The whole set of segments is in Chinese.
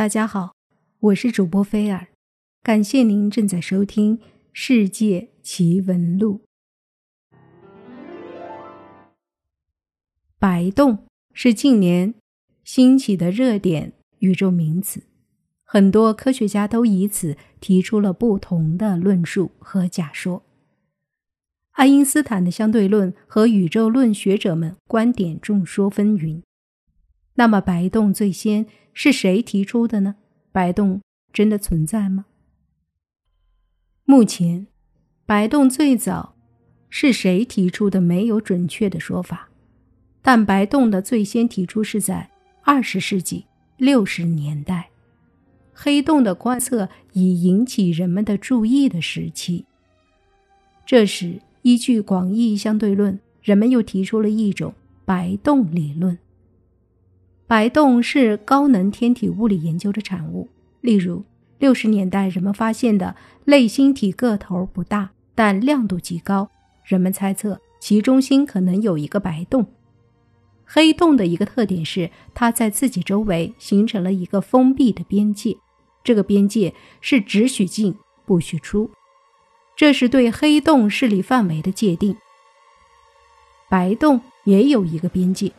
大家好，我是主播菲尔，感谢您正在收听《世界奇闻录》。白洞是近年兴起的热点宇宙名词，很多科学家都以此提出了不同的论述和假说。爱因斯坦的相对论和宇宙论学者们观点众说纷纭。那么，白洞最先是谁提出的呢？白洞真的存在吗？目前，白洞最早是谁提出的没有准确的说法，但白洞的最先提出是在二十世纪六十年代，黑洞的观测已引起人们的注意的时期。这时，依据广义相对论，人们又提出了一种白洞理论。白洞是高能天体物理研究的产物。例如，六十年代人们发现的类星体个头不大，但亮度极高，人们猜测其中心可能有一个白洞。黑洞的一个特点是，它在自己周围形成了一个封闭的边界，这个边界是只许进不许出，这是对黑洞势力范围的界定。白洞也有一个边界。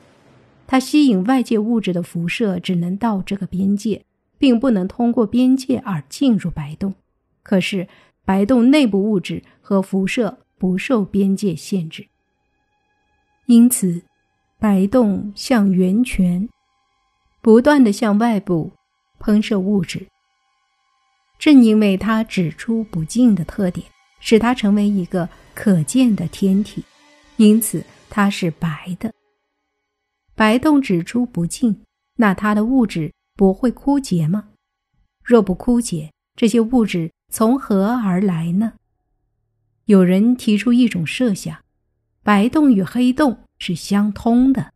它吸引外界物质的辐射只能到这个边界，并不能通过边界而进入白洞。可是，白洞内部物质和辐射不受边界限制，因此，白洞像源泉，不断的向外部喷射物质。正因为它只出不进的特点，使它成为一个可见的天体，因此它是白的。白洞只出不进，那它的物质不会枯竭吗？若不枯竭，这些物质从何而来呢？有人提出一种设想：白洞与黑洞是相通的，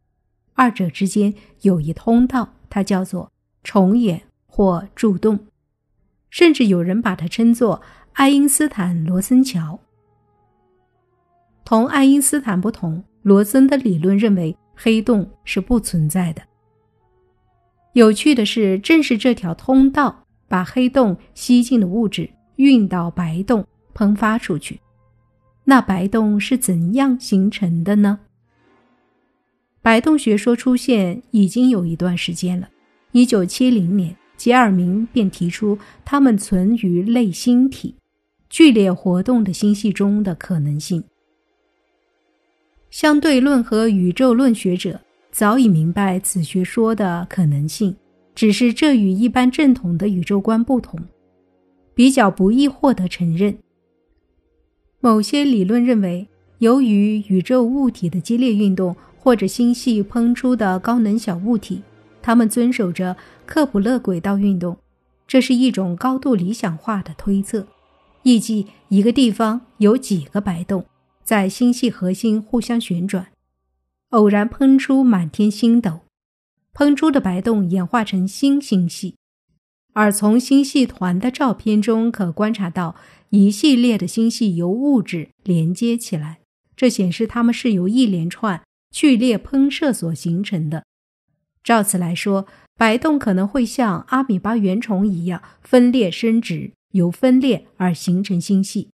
二者之间有一通道，它叫做重演或柱洞，甚至有人把它称作爱因斯坦罗森桥。同爱因斯坦不同，罗森的理论认为。黑洞是不存在的。有趣的是，正是这条通道把黑洞吸进的物质运到白洞喷发出去。那白洞是怎样形成的呢？白洞学说出现已经有一段时间了。一九七零年，杰尔明便提出它们存于类星体剧烈活动的星系中的可能性。相对论和宇宙论学者早已明白此学说的可能性，只是这与一般正统的宇宙观不同，比较不易获得承认。某些理论认为，由于宇宙物体的激烈运动或者星系喷出的高能小物体，它们遵守着克普勒轨道运动，这是一种高度理想化的推测，意即一个地方有几个白洞。在星系核心互相旋转，偶然喷出满天星斗，喷出的白洞演化成新星系，而从星系团的照片中可观察到一系列的星系由物质连接起来，这显示它们是由一连串剧烈喷射所形成的。照此来说，白洞可能会像阿米巴原虫一样分裂生殖，由分裂而形成星系。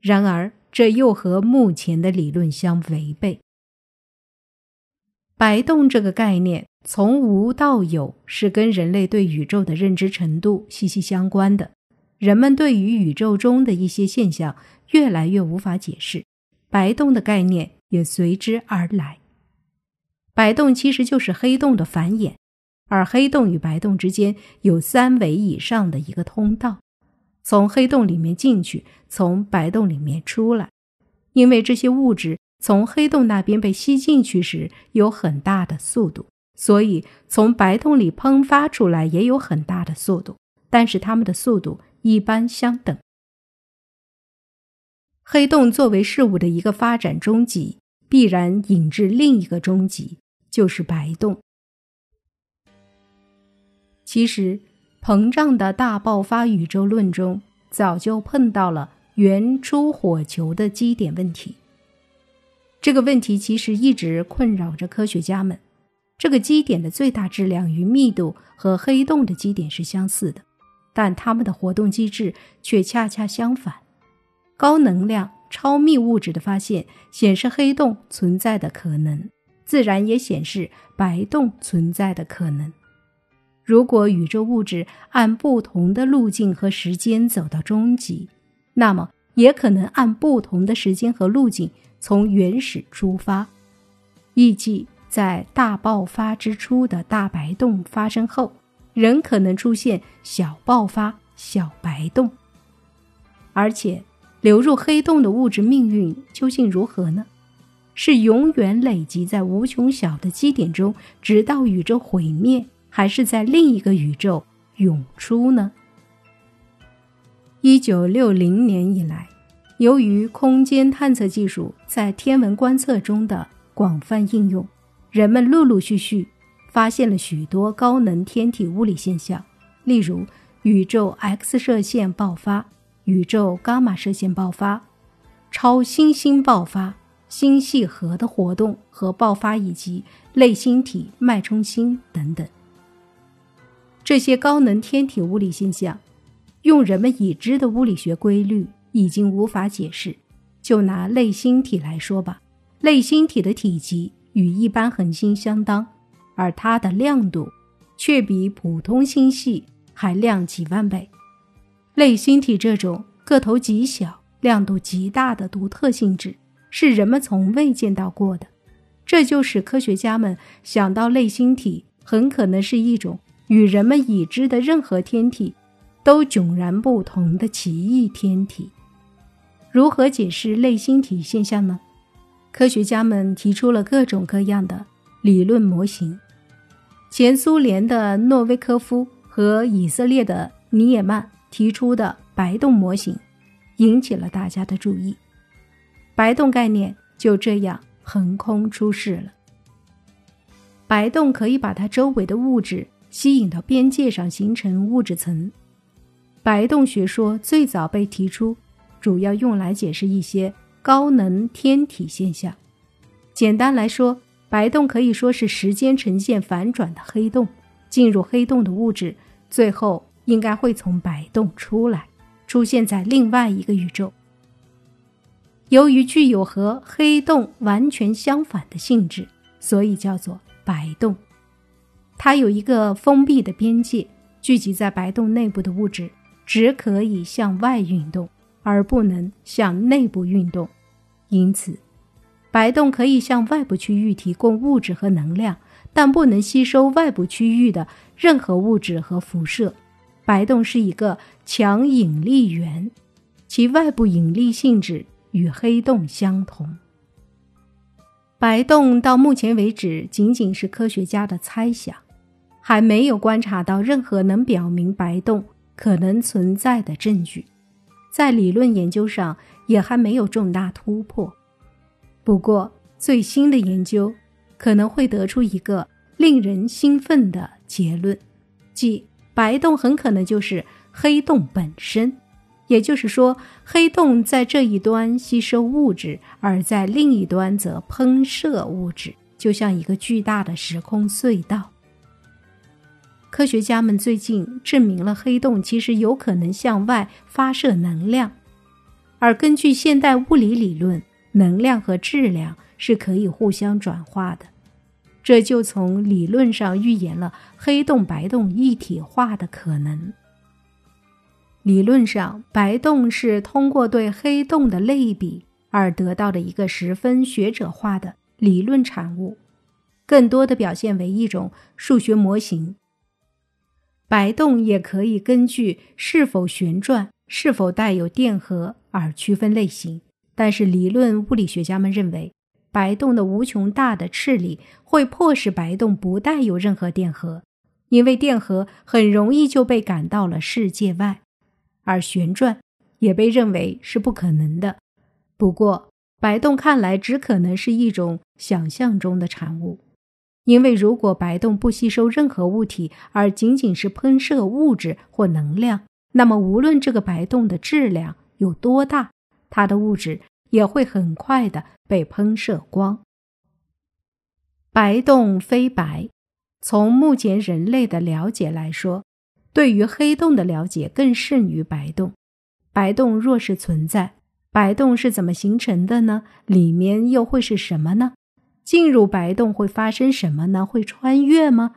然而，这又和目前的理论相违背。白洞这个概念从无到有，是跟人类对宇宙的认知程度息息相关的。人们对于宇宙中的一些现象越来越无法解释，白洞的概念也随之而来。白洞其实就是黑洞的繁衍，而黑洞与白洞之间有三维以上的一个通道。从黑洞里面进去，从白洞里面出来，因为这些物质从黑洞那边被吸进去时有很大的速度，所以从白洞里喷发出来也有很大的速度，但是它们的速度一般相等。黑洞作为事物的一个发展终极，必然引致另一个终极，就是白洞。其实。膨胀的大爆发宇宙论中早就碰到了原初火球的基点问题。这个问题其实一直困扰着科学家们。这个基点的最大质量与密度和黑洞的基点是相似的，但它们的活动机制却恰恰相反。高能量超密物质的发现显示黑洞存在的可能，自然也显示白洞存在的可能。如果宇宙物质按不同的路径和时间走到终极，那么也可能按不同的时间和路径从原始出发，预计。在大爆发之初的大白洞发生后，仍可能出现小爆发、小白洞。而且，流入黑洞的物质命运究竟如何呢？是永远累积在无穷小的基点中，直到宇宙毁灭，还是在另一个宇宙涌出呢？一九六零年以来，由于空间探测技术在天文观测中的广泛应用。人们陆陆续续发现了许多高能天体物理现象，例如宇宙 X 射线爆发、宇宙伽马射线爆发、超新星爆发、星系核的活动和爆发，以及类星体脉冲星等等。这些高能天体物理现象，用人们已知的物理学规律已经无法解释。就拿类星体来说吧，类星体的体积。与一般恒星相当，而它的亮度却比普通星系还亮几万倍。类星体这种个头极小、亮度极大的独特性质，是人们从未见到过的。这就使科学家们想到，类星体很可能是一种与人们已知的任何天体都迥然不同的奇异天体。如何解释类星体现象呢？科学家们提出了各种各样的理论模型。前苏联的诺维科夫和以色列的尼也曼提出的白洞模型，引起了大家的注意。白洞概念就这样横空出世了。白洞可以把它周围的物质吸引到边界上，形成物质层。白洞学说最早被提出，主要用来解释一些。高能天体现象，简单来说，白洞可以说是时间呈现反转的黑洞。进入黑洞的物质，最后应该会从白洞出来，出现在另外一个宇宙。由于具有和黑洞完全相反的性质，所以叫做白洞。它有一个封闭的边界，聚集在白洞内部的物质只可以向外运动，而不能向内部运动。因此，白洞可以向外部区域提供物质和能量，但不能吸收外部区域的任何物质和辐射。白洞是一个强引力源，其外部引力性质与黑洞相同。白洞到目前为止仅仅是科学家的猜想，还没有观察到任何能表明白洞可能存在的证据。在理论研究上也还没有重大突破，不过最新的研究可能会得出一个令人兴奋的结论，即白洞很可能就是黑洞本身。也就是说，黑洞在这一端吸收物质，而在另一端则喷射物质，就像一个巨大的时空隧道。科学家们最近证明了黑洞其实有可能向外发射能量，而根据现代物理理论，能量和质量是可以互相转化的，这就从理论上预言了黑洞白洞一体化的可能。理论上，白洞是通过对黑洞的类比而得到的一个十分学者化的理论产物，更多的表现为一种数学模型。白洞也可以根据是否旋转、是否带有电荷而区分类型，但是理论物理学家们认为，白洞的无穷大的斥力会迫使白洞不带有任何电荷，因为电荷很容易就被赶到了世界外，而旋转也被认为是不可能的。不过，白洞看来只可能是一种想象中的产物。因为如果白洞不吸收任何物体，而仅仅是喷射物质或能量，那么无论这个白洞的质量有多大，它的物质也会很快的被喷射光。白洞非白。从目前人类的了解来说，对于黑洞的了解更胜于白洞。白洞若是存在，白洞是怎么形成的呢？里面又会是什么呢？进入白洞会发生什么呢？会穿越吗？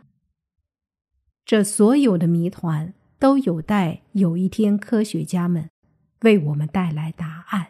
这所有的谜团都有待有一天科学家们为我们带来答案。